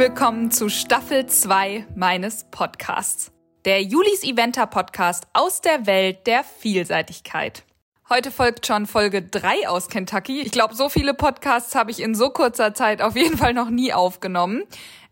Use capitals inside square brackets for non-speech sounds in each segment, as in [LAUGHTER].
willkommen zu Staffel 2 meines Podcasts. Der Julis Eventer Podcast aus der Welt der Vielseitigkeit. Heute folgt schon Folge 3 aus Kentucky. Ich glaube, so viele Podcasts habe ich in so kurzer Zeit auf jeden Fall noch nie aufgenommen.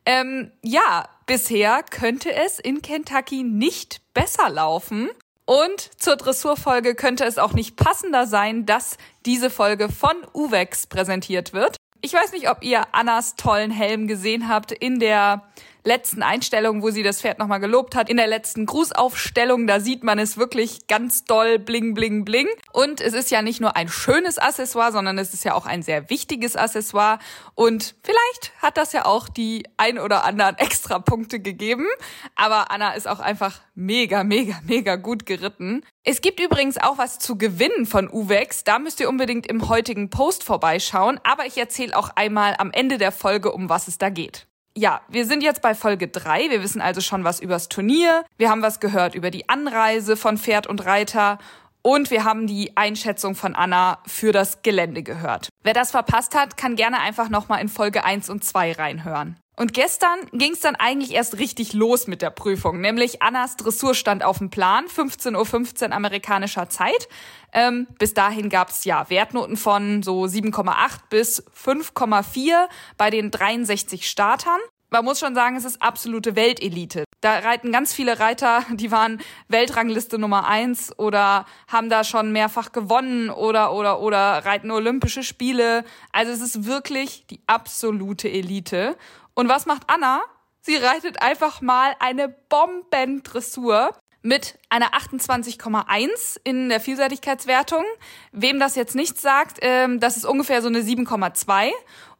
Ähm, ja, bisher könnte es in Kentucky nicht besser laufen. Und zur Dressurfolge könnte es auch nicht passender sein, dass diese Folge von Uvex präsentiert wird. Ich weiß nicht, ob ihr Annas tollen Helm gesehen habt in der letzten Einstellung, wo sie das Pferd nochmal gelobt hat. In der letzten Grußaufstellung, da sieht man es wirklich ganz doll bling, bling, bling. Und es ist ja nicht nur ein schönes Accessoire, sondern es ist ja auch ein sehr wichtiges Accessoire. Und vielleicht hat das ja auch die ein oder anderen [LAUGHS] extra Punkte gegeben. Aber Anna ist auch einfach mega, mega, mega gut geritten. Es gibt übrigens auch was zu gewinnen von Uvex. Da müsst ihr unbedingt im heutigen Post vorbeischauen. Aber ich erzähle auch einmal am Ende der Folge, um was es da geht. Ja, wir sind jetzt bei Folge 3. Wir wissen also schon was übers Turnier. Wir haben was gehört über die Anreise von Pferd und Reiter. Und wir haben die Einschätzung von Anna für das Gelände gehört. Wer das verpasst hat, kann gerne einfach nochmal in Folge 1 und 2 reinhören. Und gestern ging es dann eigentlich erst richtig los mit der Prüfung, nämlich Annas Dressur stand auf dem Plan, 15.15 Uhr 15 amerikanischer Zeit. Ähm, bis dahin gab's ja Wertnoten von so 7,8 bis 5,4 bei den 63 Startern. Man muss schon sagen, es ist absolute Weltelite. Da reiten ganz viele Reiter, die waren Weltrangliste Nummer eins oder haben da schon mehrfach gewonnen oder, oder, oder reiten Olympische Spiele. Also es ist wirklich die absolute Elite. Und was macht Anna? Sie reitet einfach mal eine Bombendressur mit einer 28,1 in der Vielseitigkeitswertung. Wem das jetzt nicht sagt, ähm, das ist ungefähr so eine 7,2.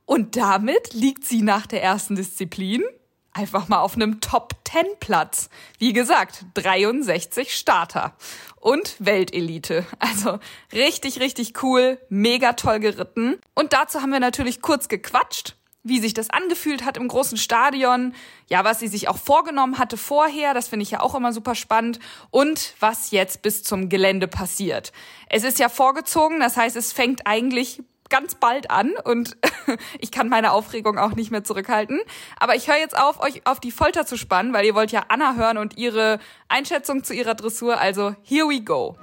Und damit liegt sie nach der ersten Disziplin einfach mal auf einem Top 10 Platz. Wie gesagt, 63 Starter und Weltelite. Also richtig, richtig cool, mega toll geritten. Und dazu haben wir natürlich kurz gequatscht wie sich das angefühlt hat im großen Stadion, ja, was sie sich auch vorgenommen hatte vorher, das finde ich ja auch immer super spannend und was jetzt bis zum Gelände passiert. Es ist ja vorgezogen, das heißt, es fängt eigentlich ganz bald an und [LAUGHS] ich kann meine Aufregung auch nicht mehr zurückhalten. Aber ich höre jetzt auf, euch auf die Folter zu spannen, weil ihr wollt ja Anna hören und ihre Einschätzung zu ihrer Dressur. Also here we go.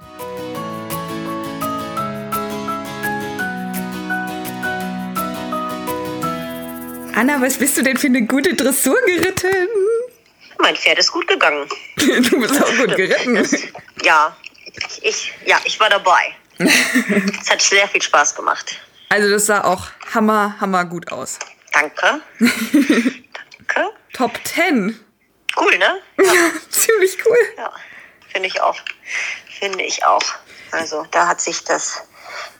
Anna, was bist du denn für eine gute Dressur geritten? Mein Pferd ist gut gegangen. [LAUGHS] du bist auch gut geritten. Ja, ich, ja, ich war dabei. [LAUGHS] es hat sehr viel Spaß gemacht. Also das sah auch hammer, hammer gut aus. Danke. Danke. [LAUGHS] Top 10. Cool, ne? Ja, ziemlich cool. Ja, finde ich auch. Finde ich auch. Also da hat sich das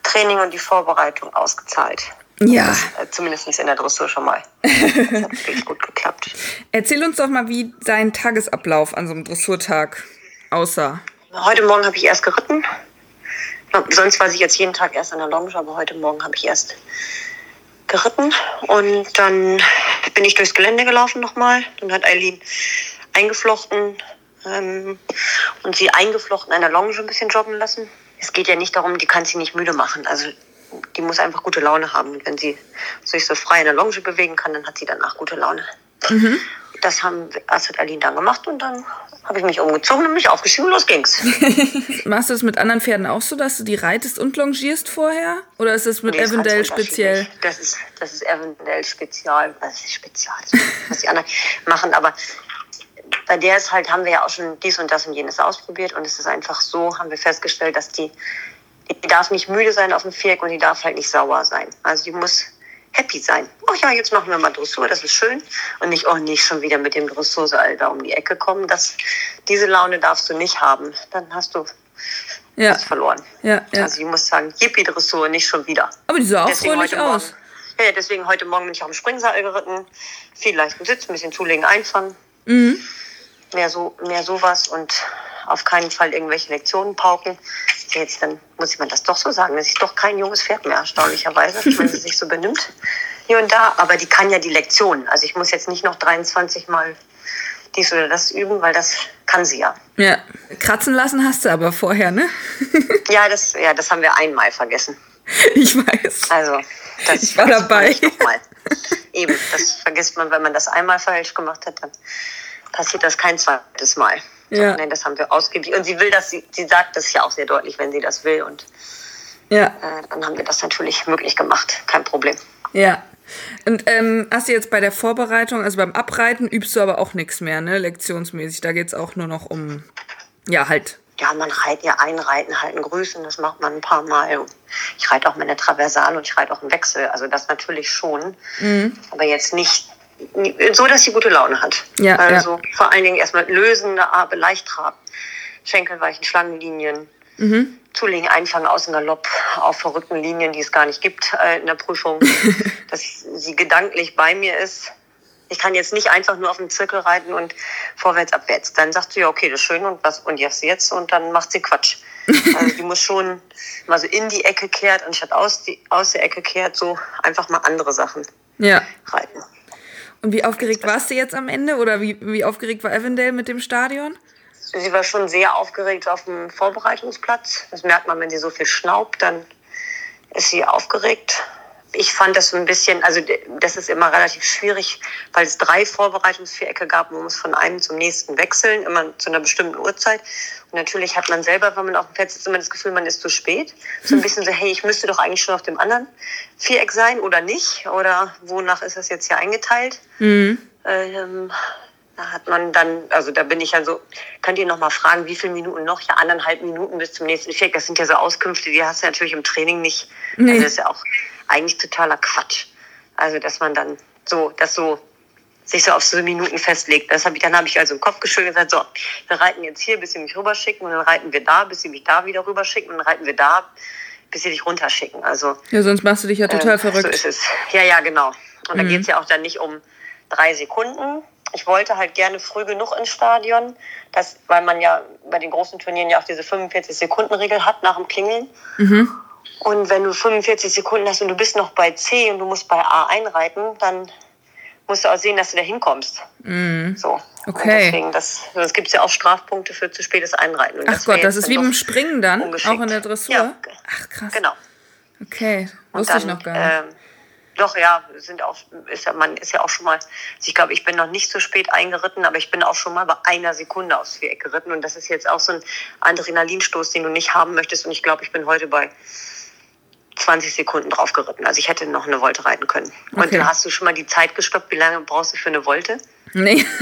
Training und die Vorbereitung ausgezahlt. Ja. Äh, zumindest in der Dressur schon mal. [LAUGHS] Das hat wirklich gut geklappt. Erzähl uns doch mal, wie dein Tagesablauf an so einem Dressurtag aussah. Heute Morgen habe ich erst geritten. Sonst war ich jetzt jeden Tag erst an der Longe, aber heute Morgen habe ich erst geritten. Und dann bin ich durchs Gelände gelaufen nochmal. Dann hat Eileen eingeflochten ähm, und sie eingeflochten an der Longe ein bisschen joggen lassen. Es geht ja nicht darum, die kann sie nicht müde machen. Also die muss einfach gute Laune haben. Und wenn sie sich so frei in der Longe bewegen kann, dann hat sie danach gute Laune. Mhm. Das haben Astrid Aline dann gemacht und dann habe ich mich umgezogen und mich aufgeschrieben und los ging's. [LAUGHS] Machst du das mit anderen Pferden auch so, dass du die reitest und longierst vorher? Oder ist das mit nee, Avondale speziell? Das ist, das ist Avondale spezial. Das ist spezial, was die anderen [LAUGHS] machen. Aber bei der ist halt, haben wir ja auch schon dies und das und jenes ausprobiert und es ist einfach so, haben wir festgestellt, dass die die darf nicht müde sein auf dem Viereck und die darf halt nicht sauer sein. Also die muss happy sein. Oh ja, jetzt machen wir mal Dressur, das ist schön. Und nicht, oh, nicht schon wieder mit dem Dressurseil da um die Ecke kommen. Das, diese Laune darfst du nicht haben. Dann hast du ja. verloren. Ja, ja. Also ich muss sagen, Yippie Dressur, nicht schon wieder. Aber die sah auch deswegen fröhlich aus. Morgen, ja, deswegen heute Morgen bin ich auf dem Springseil geritten. Viel leichten Sitz, ein bisschen zulegen, einfangen. Mhm. Mehr so, mehr sowas und auf keinen Fall irgendwelche Lektionen pauken. Jetzt dann muss man das doch so sagen. Das ist doch kein junges Pferd mehr, erstaunlicherweise, wenn sie [LAUGHS] sich so benimmt. Hier und da. Aber die kann ja die Lektionen. Also ich muss jetzt nicht noch 23 Mal dies oder das üben, weil das kann sie ja. Ja, kratzen lassen hast du aber vorher, ne? [LAUGHS] ja, das, ja, das haben wir einmal vergessen. [LAUGHS] Ich weiß. Also, das ich war dabei. Eben, das vergisst man, wenn man das einmal falsch gemacht hat, dann passiert das kein zweites Mal. Ja. Nein, das haben wir ausgiebig. Und sie will das, sie, sie sagt das ja auch sehr deutlich, wenn sie das will. Und ja. Äh, dann haben wir das natürlich möglich gemacht. Kein Problem. Ja. Und ähm, hast du jetzt bei der Vorbereitung, also beim Abreiten, übst du aber auch nichts mehr, ne? Lektionsmäßig. Da geht es auch nur noch um, ja, halt. Ja, man reitet ja einreiten, halten, grüßen, das macht man ein paar Mal. Ich reite auch meine Traversal und ich reite auch im Wechsel. Also das natürlich schon. Mhm. Aber jetzt nicht so, dass sie gute Laune hat. Ja, also ja. vor allen Dingen erstmal lösende Arbe, leicht traben, Schenkelweichen, Schlangenlinien, mhm. Zulegen, Einfangen, Außengalopp auf verrückten Linien, die es gar nicht gibt äh, in der Prüfung, [LAUGHS] dass sie gedanklich bei mir ist. Ich kann jetzt nicht einfach nur auf den Zirkel reiten und vorwärts, abwärts. Dann sagt sie, ja, okay, das ist schön und was, und jetzt, jetzt, und dann macht sie Quatsch. [LAUGHS] Also die muss schon mal so in die Ecke kehrt, anstatt aus, die, aus der Ecke kehrt, so einfach mal andere Sachen ja. reiten. Und wie aufgeregt warst du jetzt am Ende oder wie, wie aufgeregt war Avondale mit dem Stadion? Sie war schon sehr aufgeregt auf dem Vorbereitungsplatz. Das merkt man, wenn sie so viel schnaubt, dann ist sie aufgeregt. Ich fand das so ein bisschen, also das ist immer relativ schwierig, weil es drei Vorbereitungsvierecke gab. Man muss von einem zum nächsten wechseln, immer zu einer bestimmten Uhrzeit. Und natürlich hat man selber, wenn man auf dem Pferd sitzt, immer das Gefühl, man ist zu spät. So ein [LAUGHS] bisschen so, hey, ich müsste doch eigentlich schon auf dem anderen Viereck sein oder nicht. Oder wonach ist das jetzt hier eingeteilt? Mhm. Ähm, da hat man dann, also da bin ich ja so, könnt ihr noch mal fragen, wie viele Minuten noch? Ja, anderthalb Minuten bis zum nächsten Viereck. Das sind ja so Auskünfte, die hast du natürlich im Training nicht. Nee. Also das ist ja auch eigentlich totaler Quatsch. Also, dass man dann so, das so sich so auf so Minuten festlegt. Das hab ich, dann habe ich also im Kopf geschüttelt und gesagt, so, wir reiten jetzt hier, bis sie mich rüberschicken und dann reiten wir da, bis sie mich da wieder rüberschicken und dann reiten wir da, bis sie dich runterschicken. Also, ja, sonst machst du dich ja total äh, verrückt. So ist es. Ja, ja, genau. Und mhm. da geht es ja auch dann nicht um drei Sekunden. Ich wollte halt gerne früh genug ins Stadion, das, weil man ja bei den großen Turnieren ja auch diese 45-Sekunden-Regel hat nach dem Klingeln. Mhm. Und wenn du 45 Sekunden hast und du bist noch bei C und du musst bei A einreiten, dann musst du auch sehen, dass du da hinkommst. Mm. So. Okay. Und deswegen, das, das gibt es ja auch Strafpunkte für zu spätes Einreiten. Und Ach Gott, das ist wie beim Springen dann, auch in der Dressur? Ja. Ach krass. Genau. Okay, wusste dann, ich noch gar nicht. Ähm, doch, ja, sind auch, ist ja, man ist ja auch schon mal, also ich glaube, ich bin noch nicht so spät eingeritten, aber ich bin auch schon mal bei einer Sekunde aufs Viereck geritten und das ist jetzt auch so ein Adrenalinstoß, den du nicht haben möchtest und ich glaube, ich bin heute bei 20 Sekunden drauf geritten. Also ich hätte noch eine Wolte reiten können. Okay. Und dann hast du schon mal die Zeit gestoppt. Wie lange brauchst du für eine Wolte? Nee. [LAUGHS]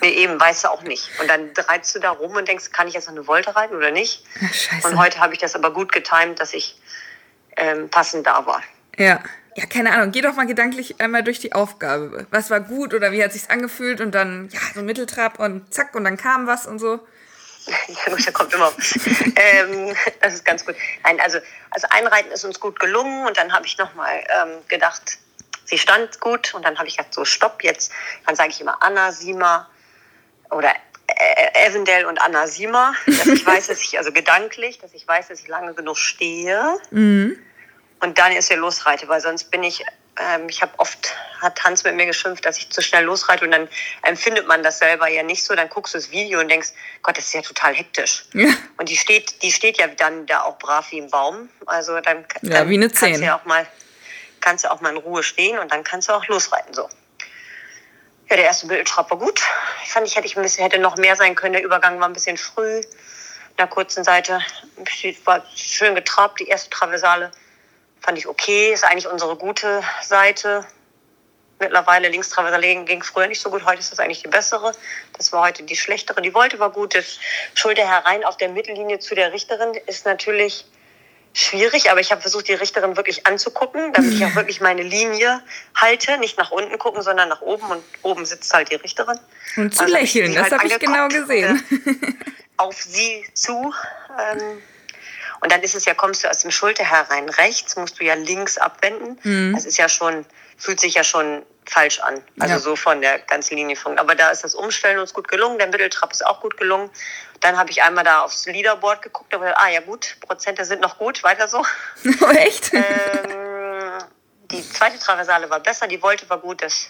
Nee, eben, weißt du auch nicht. Und dann reizt du da rum und denkst, kann ich jetzt noch eine Wolte reiten oder nicht? Ach, scheiße. Und heute habe ich das aber gut getimt, dass ich ähm, passend da war. Ja. Ja, keine Ahnung. Geh doch mal gedanklich einmal durch die Aufgabe. Was war gut oder wie hat sich's angefühlt und dann, ja, so Mitteltrab und zack und dann kam was und so. [LAUGHS] Ja gut, da kommt immer was. ähm, das ist ganz gut. Nein, also, also Einreiten ist uns gut gelungen und dann habe ich nochmal ähm, gedacht, sie stand gut und dann habe ich gesagt, so stopp jetzt. Dann sage ich immer Anna, Sima oder äh, Evendell und Anna Sima, dass ich weiß, [LAUGHS] dass ich, also gedanklich, dass ich weiß, dass ich lange genug stehe. Mhm. Und dann ist er losreite, weil sonst bin ich ähm, ich habe oft, hat Hans mit mir geschimpft, dass ich zu schnell losreite und dann empfindet man das selber ja nicht so. Dann guckst du das Video und denkst, Gott, das ist ja total hektisch. Ja. Und die steht, die steht ja dann da auch brav wie im Baum. Also dann, ja, dann wie eine kannst du ja auch mal, kannst du auch mal in Ruhe stehen und dann kannst du auch losreiten so. Ja, der erste Bildtrab war gut. Ich fand, ich hätte ich ein bisschen, hätte noch mehr sein können. Der Übergang war ein bisschen früh. In der kurzen Seite war schön getrabt, die erste Traversale fand ich okay. Ist eigentlich unsere gute Seite. Mittlerweile Linkstraversale ging früher nicht so gut, heute ist das eigentlich die bessere. Das war heute die schlechtere. Die Wolte war gut. Das Schulter herein auf der Mittellinie zu der Richterin ist natürlich schwierig, aber ich habe versucht, die Richterin wirklich anzugucken, damit ich auch [LAUGHS] wirklich meine Linie halte, nicht nach unten gucken, sondern nach oben und oben sitzt halt die Richterin. Und zu also lächeln, das halt habe ich genau gesehen. [LAUGHS] auf sie zu. Ähm, und dann ist es ja, kommst du aus dem Schulter herein rechts, musst du ja links abwenden. Mhm. Das ist ja schon, fühlt sich ja schon falsch an. Also ja. so von der ganzen Linie von. Aber da ist das Umstellen uns gut gelungen. Der Mitteltrap ist auch gut gelungen. Dann habe ich einmal da aufs Leaderboard geguckt, aber ah ja gut, Prozente sind noch gut, weiter so. [LAUGHS] Echt? Ähm, die zweite Traversale war besser, die Wolte war gut, das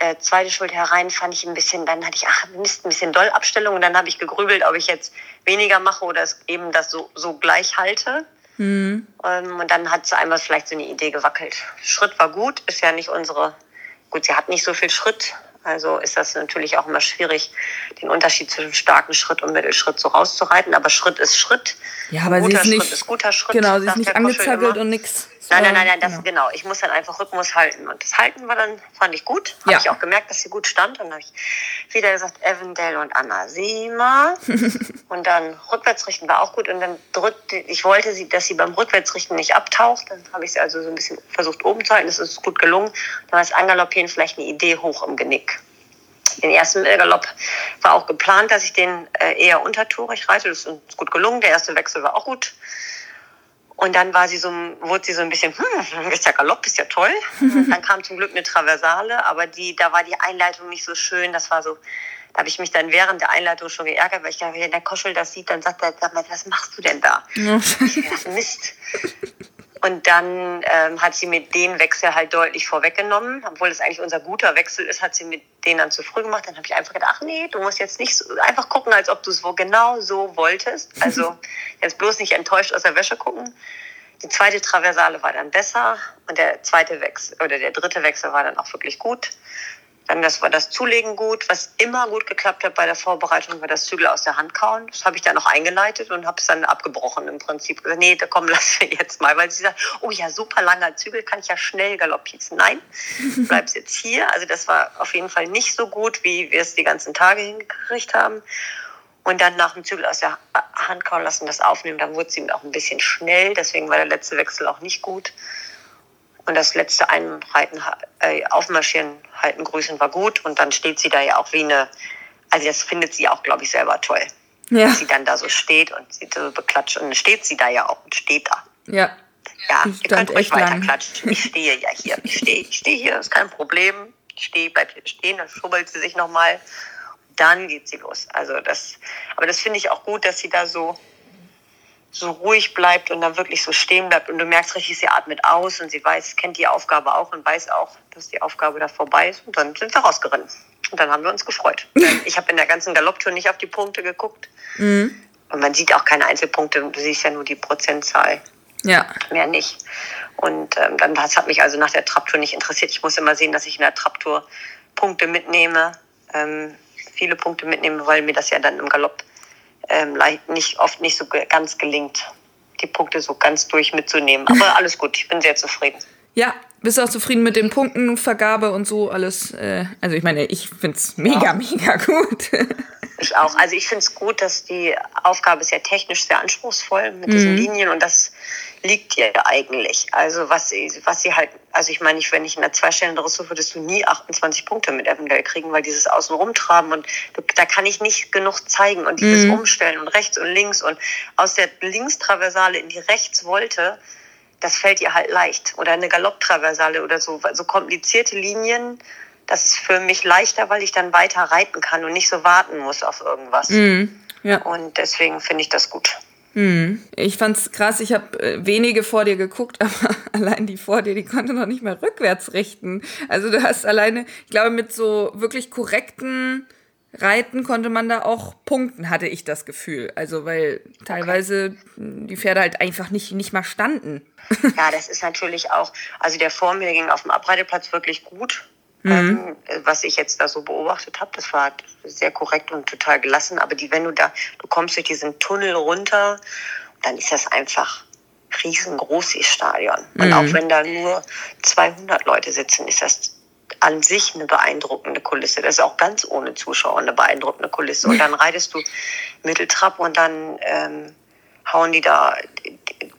äh, zweite Schuld herein fand ich ein bisschen, dann hatte ich, ach, Mist, ein bisschen Dollabstellung und dann habe ich gegrübelt, ob ich jetzt weniger mache oder es eben das so, so gleich halte. Mhm. Ähm, und dann hat so einmal vielleicht so eine Idee gewackelt. Schritt war gut, ist ja nicht unsere gut, sie hat nicht so viel Schritt, also ist das natürlich auch immer schwierig, den Unterschied zwischen starken Schritt und Mittelschritt so rauszureiten. Aber Schritt ist Schritt. Ja, aber sie ist Schritt nicht, ist guter Schritt. genau, sie ist nicht angezackelt und nix. Nein, nein, nein, nein, das genau. genau. Ich muss dann einfach Rhythmus halten. Und das Halten war dann, fand ich gut. Habe Ja. ich auch gemerkt, dass sie gut stand. Und dann habe ich wieder gesagt, Avondale und Anna Sema. [LAUGHS] und dann Rückwärtsrichten war auch gut. Und dann drückte, ich wollte sie, dass sie beim Rückwärtsrichten nicht abtaucht. Dann habe ich sie also so ein bisschen versucht oben zu halten. Das ist gut gelungen. Dann war das Angaloppieren vielleicht eine Idee hoch im Genick. Den ersten Galopp war auch geplant, dass ich den äh, eher untertourig reite. Das ist uns gut gelungen. Der erste Wechsel war auch gut. Und dann war sie so, wurde sie so ein bisschen, hm, ist ja Galopp, ist ja toll. Und [LAUGHS] dann kam zum Glück eine Traversale, aber die, da war die Einleitung nicht so schön. Das war so, da habe ich mich dann während der Einleitung schon geärgert, weil ich dachte, wenn der Koschel das sieht, dann sagt er, sag mal, was machst du denn da? Ich dachte, Mist. Und dann ähm, hat sie mir den Wechsel halt deutlich vorweggenommen. Obwohl es eigentlich unser guter Wechsel ist, hat sie mir den dann zu früh gemacht. Dann habe ich einfach gedacht, ach nee, du musst jetzt nicht so, einfach gucken, als ob du es wo genau so wolltest. [LAUGHS] Also jetzt bloß nicht enttäuscht aus der Wäsche gucken. Die zweite Traversale war dann besser und der zweite Wechsel oder der dritte Wechsel war dann auch wirklich gut. Dann das war das Zulegen gut. Was immer gut geklappt hat bei der Vorbereitung, war das Zügel aus der Hand kauen. Das habe ich dann noch eingeleitet und habe es dann abgebrochen im Prinzip. Gesagt, nee, da komm, [LAUGHS] lass wir jetzt mal. Weil sie sagt, oh ja, super langer Zügel, kann ich ja schnell galoppieren. Nein, [LAUGHS] bleibst jetzt hier. Also das war auf jeden Fall nicht so gut, wie wir es die ganzen Tage hingekriegt haben. Und dann nach dem Zügel aus der Hand kauen lassen, das aufnehmen. Dann wurde sie auch ein bisschen schnell. Deswegen war der letzte Wechsel auch nicht gut. Und das letzte Einreiten, äh, Aufmarschieren, Halten, Grüßen war gut. Und dann steht sie da ja auch wie eine, also das findet sie auch, glaube ich, selber toll. Ja, Dass sie dann da so steht und sie so beklatscht. Und dann steht sie da ja auch und steht da. ja. Ja, Die ihr könnt ruhig echt lang. weiter klatschen. Ich stehe ja hier. Ich stehe, ich stehe hier, ist kein Problem. Ich stehe, bleib hier stehen, dann schubbelt sie sich nochmal. Dann geht sie los. Also das, aber das finde ich auch gut, dass sie da so, so ruhig bleibt und dann wirklich so stehen bleibt. Und du merkst richtig, sie atmet aus und sie weiß, kennt die Aufgabe auch und weiß auch, dass die Aufgabe da vorbei ist. Und dann sind wir rausgerannt. Und dann haben wir uns gefreut. [LAUGHS] Ich habe in der ganzen Galopptour nicht auf die Punkte geguckt. Mhm. Und man sieht auch keine Einzelpunkte. Du siehst ja nur die Prozentzahl Ja, mehr nicht. Und ähm, dann das hat mich also nach der Traptour nicht interessiert. Ich muss immer sehen, dass ich in der Traptour Punkte mitnehme, ähm, viele Punkte mitnehme, weil mir das ja dann im Galopp ähm, leicht nicht oft nicht so ganz gelingt, die Punkte so ganz durch mitzunehmen. Aber [LAUGHS] alles gut, ich bin sehr zufrieden. ja. Bist du auch zufrieden mit den Punktenvergabe und so alles? Äh, also ich meine, ich find's mega, mega gut. [LAUGHS] Auch. Also ich finde es gut, dass die Aufgabe ist ja technisch sehr anspruchsvoll mit diesen Linien und das liegt ihr eigentlich. Also was sie, was sie halt, also ich meine, ich, wenn ich in einer Zweistellen Dressur würdest du nie 28 Punkte mit Avondale kriegen, weil dieses Außenrumtraben und du, da kann ich nicht genug zeigen und dieses Umstellen und rechts und links und aus der Linkstraversale in die Rechtswolte, das fällt ihr halt leicht. Oder eine Galopptraversale oder so, so komplizierte Linien, das ist für mich leichter, weil ich dann weiter reiten kann und nicht so warten muss auf irgendwas. Mhm. Ja. Und deswegen finde ich das gut. Hm. Ich fand's krass, ich habe äh, wenige vor dir geguckt, [LAUGHS] aber allein die vor dir, die konnte noch nicht mal rückwärts richten. Also du hast alleine, ich glaube, mit so wirklich korrekten Reiten konnte man da auch punkten, hatte ich das Gefühl. Also weil teilweise die Pferde halt einfach nicht, nicht mal standen. Ja, das ist natürlich auch, also der vor mir ging auf dem Abreiteplatz wirklich gut. Ähm, was ich jetzt da so beobachtet habe, das war sehr korrekt und total gelassen. Aber die, wenn du da, du kommst durch diesen Tunnel runter, dann ist das einfach riesengroß, das Stadion. Und auch wenn da nur 200 Leute sitzen, ist das an sich eine beeindruckende Kulisse. Das ist auch ganz ohne Zuschauer eine beeindruckende Kulisse. Und dann reitest du Mitteltrab und dann ähm, hauen die da,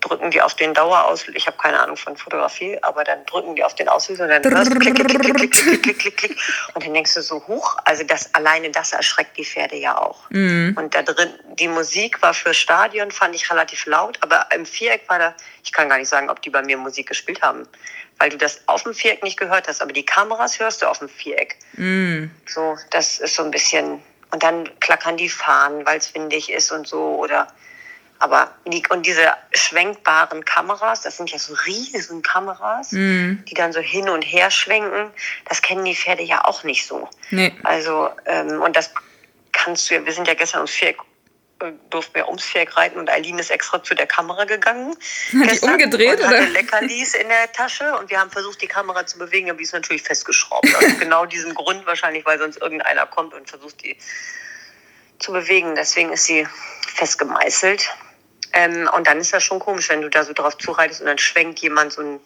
drücken die auf den Dauerauslöser. Ich habe keine Ahnung von Fotografie, aber dann drücken die auf den Auslöser und dann hörst du klick, klick, klick, klick, klick, klick, klick, klick. Und dann denkst du so, hoch, also das alleine das erschreckt die Pferde ja auch. Und da drin, die Musik war für Stadion, fand ich relativ laut, aber im Viereck war da, ich kann gar nicht sagen, ob die bei mir Musik gespielt haben, weil du das auf dem Viereck nicht gehört hast, aber die Kameras hörst du auf dem Viereck. So, das ist so ein bisschen, und dann klackern die Fahnen, weil es windig ist und so, oder, aber, die, und diese schwenkbaren Kameras, das sind ja so riesen Kameras, die dann so hin und her schwenken, das kennen die Pferde ja auch nicht so. Nee. Also, ähm, und das kannst du ja, wir sind ja gestern ums Viereck äh, durften wir ums Pferd reiten und Eileen ist extra zu der Kamera gegangen. [LAUGHS] Hat die umgedreht und oder? hatte Leckerlis in der Tasche und wir haben versucht, die Kamera zu bewegen, aber die ist natürlich festgeschraubt. Also [LAUGHS] genau diesen Grund wahrscheinlich, weil sonst irgendeiner kommt und versucht, die zu bewegen. Deswegen ist sie festgemeißelt. Ähm, und dann ist das schon komisch, wenn du da so drauf zureitest und dann schwenkt jemand so ein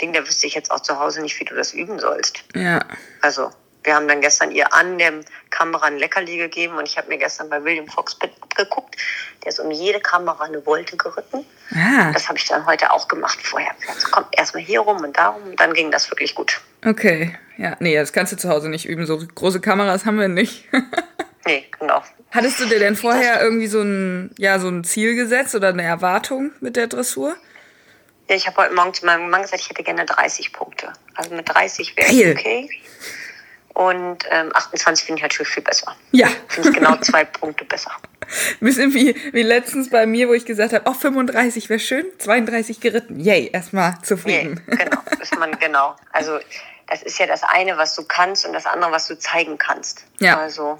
Ding, da wüsste ich jetzt auch zu Hause nicht, wie du das üben sollst. Ja. Also, wir haben dann gestern ihr an der Kamera ein Leckerli gegeben und ich habe mir gestern bei William Fox abgeguckt. Der ist um jede Kamera eine Wolte geritten. Ah, Das habe ich dann heute auch gemacht vorher. Also komm, erstmal hier rum und darum und dann ging das wirklich gut. okay. Ja, nee, das kannst du zu Hause nicht üben. So große Kameras haben wir nicht. [LAUGHS] Nee, genau. Hattest du dir denn vorher irgendwie so ein, ja, so ein Ziel gesetzt oder eine Erwartung mit der Dressur? Ja, ich habe heute Morgen zu meinem Mann gesagt, ich hätte gerne 30 Punkte. Also mit 30 wäre ich okay. Und ähm, 28 finde ich natürlich viel besser. Ja. Finde ich genau zwei Punkte besser. [LAUGHS] Bisschen wie, wie letztens bei mir, wo ich gesagt habe, oh, 35 wäre schön, 32 geritten. Yay, erstmal zufrieden. genau, [LAUGHS] ist man genau. Also das ist ja das eine, was du kannst und das andere, was du zeigen kannst. Ja. Also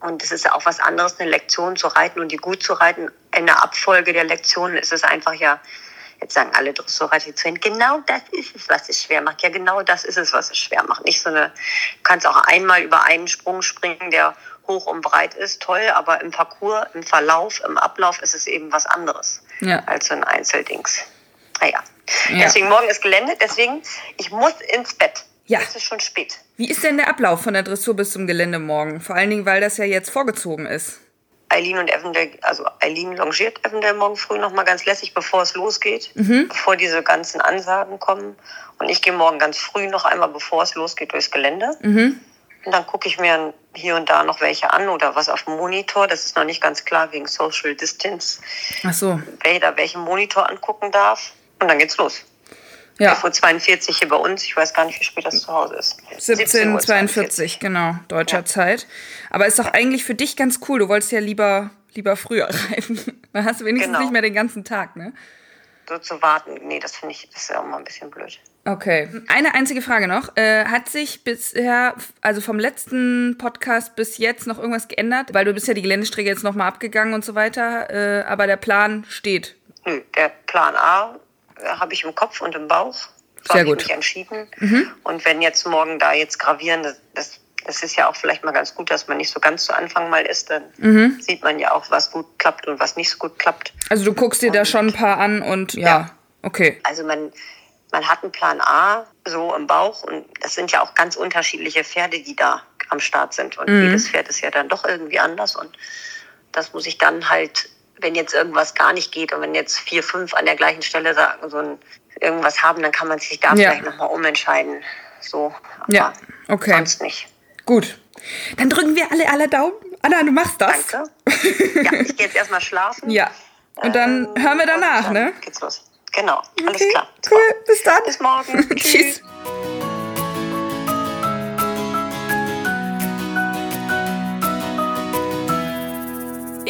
und es ist ja auch was anderes, eine Lektion zu reiten und die gut zu reiten. In der Abfolge der Lektionen ist es einfach ja, jetzt sagen alle Dressurreiter zu Ihnen, genau das ist es, was es schwer macht. Ja, genau das ist es, was es schwer macht. Nicht so eine, du kannst auch einmal über einen Sprung springen, der hoch und breit ist, toll, aber im Parcours, im Verlauf, im Ablauf ist es eben was anderes Ja. als so ein Einzeldings. Naja. Ja. Deswegen morgen ist Gelände, deswegen ich muss ins Bett. Ja. Es ist schon spät. Wie ist denn der Ablauf von der Dressur bis zum Gelände morgen? Vor allen Dingen, weil das ja jetzt vorgezogen ist. Eileen und Evandale, also Eileen longiert Evandale morgen früh noch mal ganz lässig, bevor es losgeht, Mhm. bevor diese ganzen Ansagen kommen. Und ich gehe morgen ganz früh noch einmal, bevor es losgeht, durchs Gelände. Mhm. Und dann gucke ich mir hier und da noch welche an oder was auf dem Monitor. Das ist noch nicht ganz klar wegen Social Distance, Ach so. wer da welchen Monitor angucken darf. Und dann geht's los. Ja. 11.42 Uhr hier bei uns. Ich weiß gar nicht, wie spät das zu Hause ist. 17.42, genau, deutscher Ja. Zeit. Aber ist doch eigentlich für dich ganz cool. Du wolltest ja lieber, lieber früher [LAUGHS] reiten. Dann hast du wenigstens Genau. nicht mehr den ganzen Tag, ne? So zu warten, nee, das finde ich, das ist ja auch mal ein bisschen blöd. Okay. Eine einzige Frage noch. Äh, hat sich bisher, also vom letzten Podcast bis jetzt noch irgendwas geändert? Weil du bist ja die Geländestrecke jetzt nochmal abgegangen und so weiter. Äh, aber der Plan steht. Nö, der Plan A habe ich im Kopf und im Bauch. So Sehr habe ich gut. mich entschieden. Und wenn jetzt morgen da jetzt gravieren, das, das, ist ja auch vielleicht mal ganz gut, dass man nicht so ganz zu Anfang mal ist. Dann sieht man ja auch, was gut klappt und was nicht so gut klappt. Also du guckst dir da schon ein paar an und ja, Ja. okay. Also man, man hat einen Plan A so im Bauch und das sind ja auch ganz unterschiedliche Pferde, die da am Start sind. Und jedes Pferd ist ja dann doch irgendwie anders und das muss ich dann halt, wenn jetzt irgendwas gar nicht geht und wenn jetzt vier, fünf an der gleichen Stelle sagen, so ein, irgendwas haben, dann kann man sich da Ja. vielleicht nochmal umentscheiden. So, aber Ja, okay. sonst nicht. Gut. Dann drücken wir alle alle Daumen. Anna, du machst das. Danke. ja, ich gehe jetzt erstmal schlafen. [LAUGHS] Ja. Und dann Ähm, hören wir danach, dann ne? Geht's los. Genau, alles Okay, klar. Cool. Bis dann. Bis morgen. [LAUGHS] Tschüss.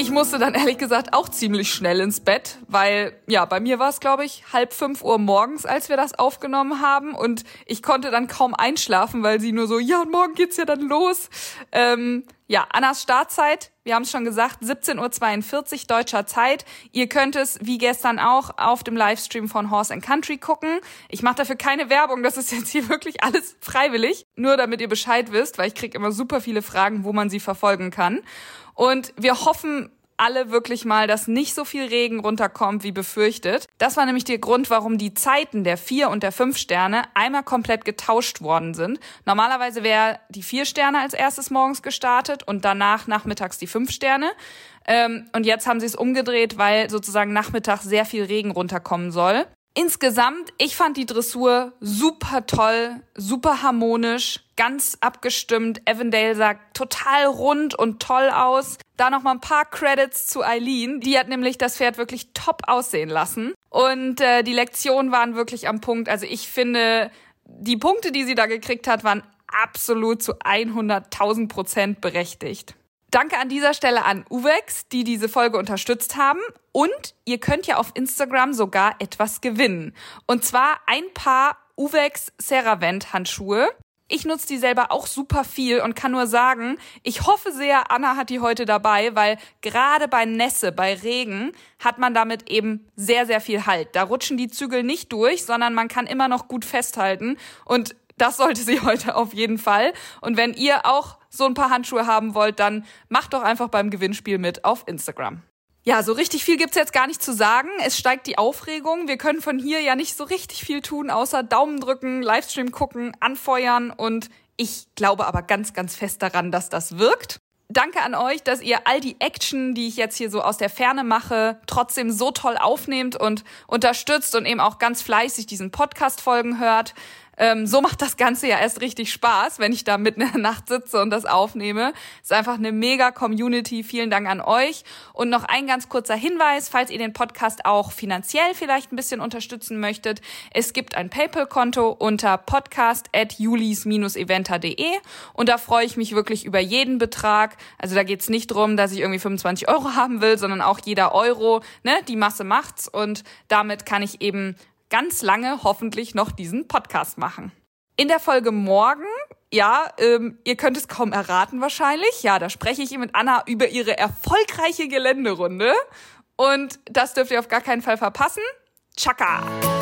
Ich musste dann ehrlich gesagt auch ziemlich schnell ins Bett, weil ja, bei mir war es, glaube ich, halb fünf Uhr morgens, als wir das aufgenommen haben und ich konnte dann kaum einschlafen, weil sie nur so, ja, und morgen geht's ja dann los. Ähm, ja, Annas Startzeit, wir haben es schon gesagt, 17.42 Uhr deutscher Zeit. Ihr könnt es, wie gestern auch, auf dem Livestream von Horse and Country gucken. Ich mache dafür keine Werbung, das ist jetzt hier wirklich alles freiwillig. Nur damit ihr Bescheid wisst, weil ich krieg immer super viele Fragen, wo man sie verfolgen kann. Und wir hoffen alle wirklich mal, dass nicht so viel Regen runterkommt, wie befürchtet. Das war nämlich der Grund, warum die Zeiten der vier und der fünf Sterne einmal komplett getauscht worden sind. Normalerweise wäre die vier Sterne als erstes morgens gestartet und danach nachmittags die fünf Sterne. Ähm, und jetzt haben sie es umgedreht, weil sozusagen nachmittags sehr viel Regen runterkommen soll. Insgesamt, ich fand die Dressur super toll, super harmonisch, ganz abgestimmt. Avondale sah total rund und toll aus. Da noch mal ein paar Credits zu Eileen. Die hat nämlich das Pferd wirklich top aussehen lassen. Und äh, die Lektionen waren wirklich am Punkt. Also ich finde, die Punkte, die sie da gekriegt hat, waren absolut zu 100.000 Prozent berechtigt. Danke an dieser Stelle an Uwex, die diese Folge unterstützt haben. Und ihr könnt ja auf Instagram sogar etwas gewinnen. Und zwar ein paar Uwex Ceravent Handschuhe. Ich nutze die selber auch super viel und kann nur sagen, ich hoffe sehr, Anna hat die heute dabei, weil gerade bei Nässe, bei Regen, hat man damit eben sehr, sehr viel Halt. Da rutschen die Zügel nicht durch, sondern man kann immer noch gut festhalten. Und das sollte sie [LAUGHS] heute auf jeden Fall. Und wenn ihr auch so ein paar Handschuhe haben wollt, dann macht doch einfach beim Gewinnspiel mit auf Instagram. Ja, so richtig viel gibt's jetzt gar nicht zu sagen. Es steigt die Aufregung. Wir können von hier ja nicht so richtig viel tun, außer Daumen drücken, Livestream gucken, anfeuern und ich glaube aber ganz, ganz fest daran, dass das wirkt. Danke an euch, dass ihr all die Action, die ich jetzt hier so aus der Ferne mache, trotzdem so toll aufnehmt und unterstützt und eben auch ganz fleißig diesen Podcast-Folgen hört. Ähm, so macht das Ganze ja erst richtig Spaß, wenn ich da mitten in der Nacht sitze und das aufnehme. Ist einfach eine mega Community. Vielen Dank an euch. Und noch ein ganz kurzer Hinweis, falls ihr den Podcast auch finanziell vielleicht ein bisschen unterstützen möchtet. Es gibt ein PayPal-Konto unter podcast.julis-eventer.de und da freue ich mich wirklich über jeden Betrag. Also da geht's nicht drum, dass ich irgendwie 25 Euro haben will, sondern auch jeder Euro, ne, die Masse macht's und damit kann ich eben ganz lange hoffentlich noch diesen Podcast machen. In der Folge morgen, ja, ähm, ihr könnt es kaum erraten wahrscheinlich, ja, da spreche ich mit Anna über ihre erfolgreiche Geländerunde. Und das dürft ihr auf gar keinen Fall verpassen. Chaka!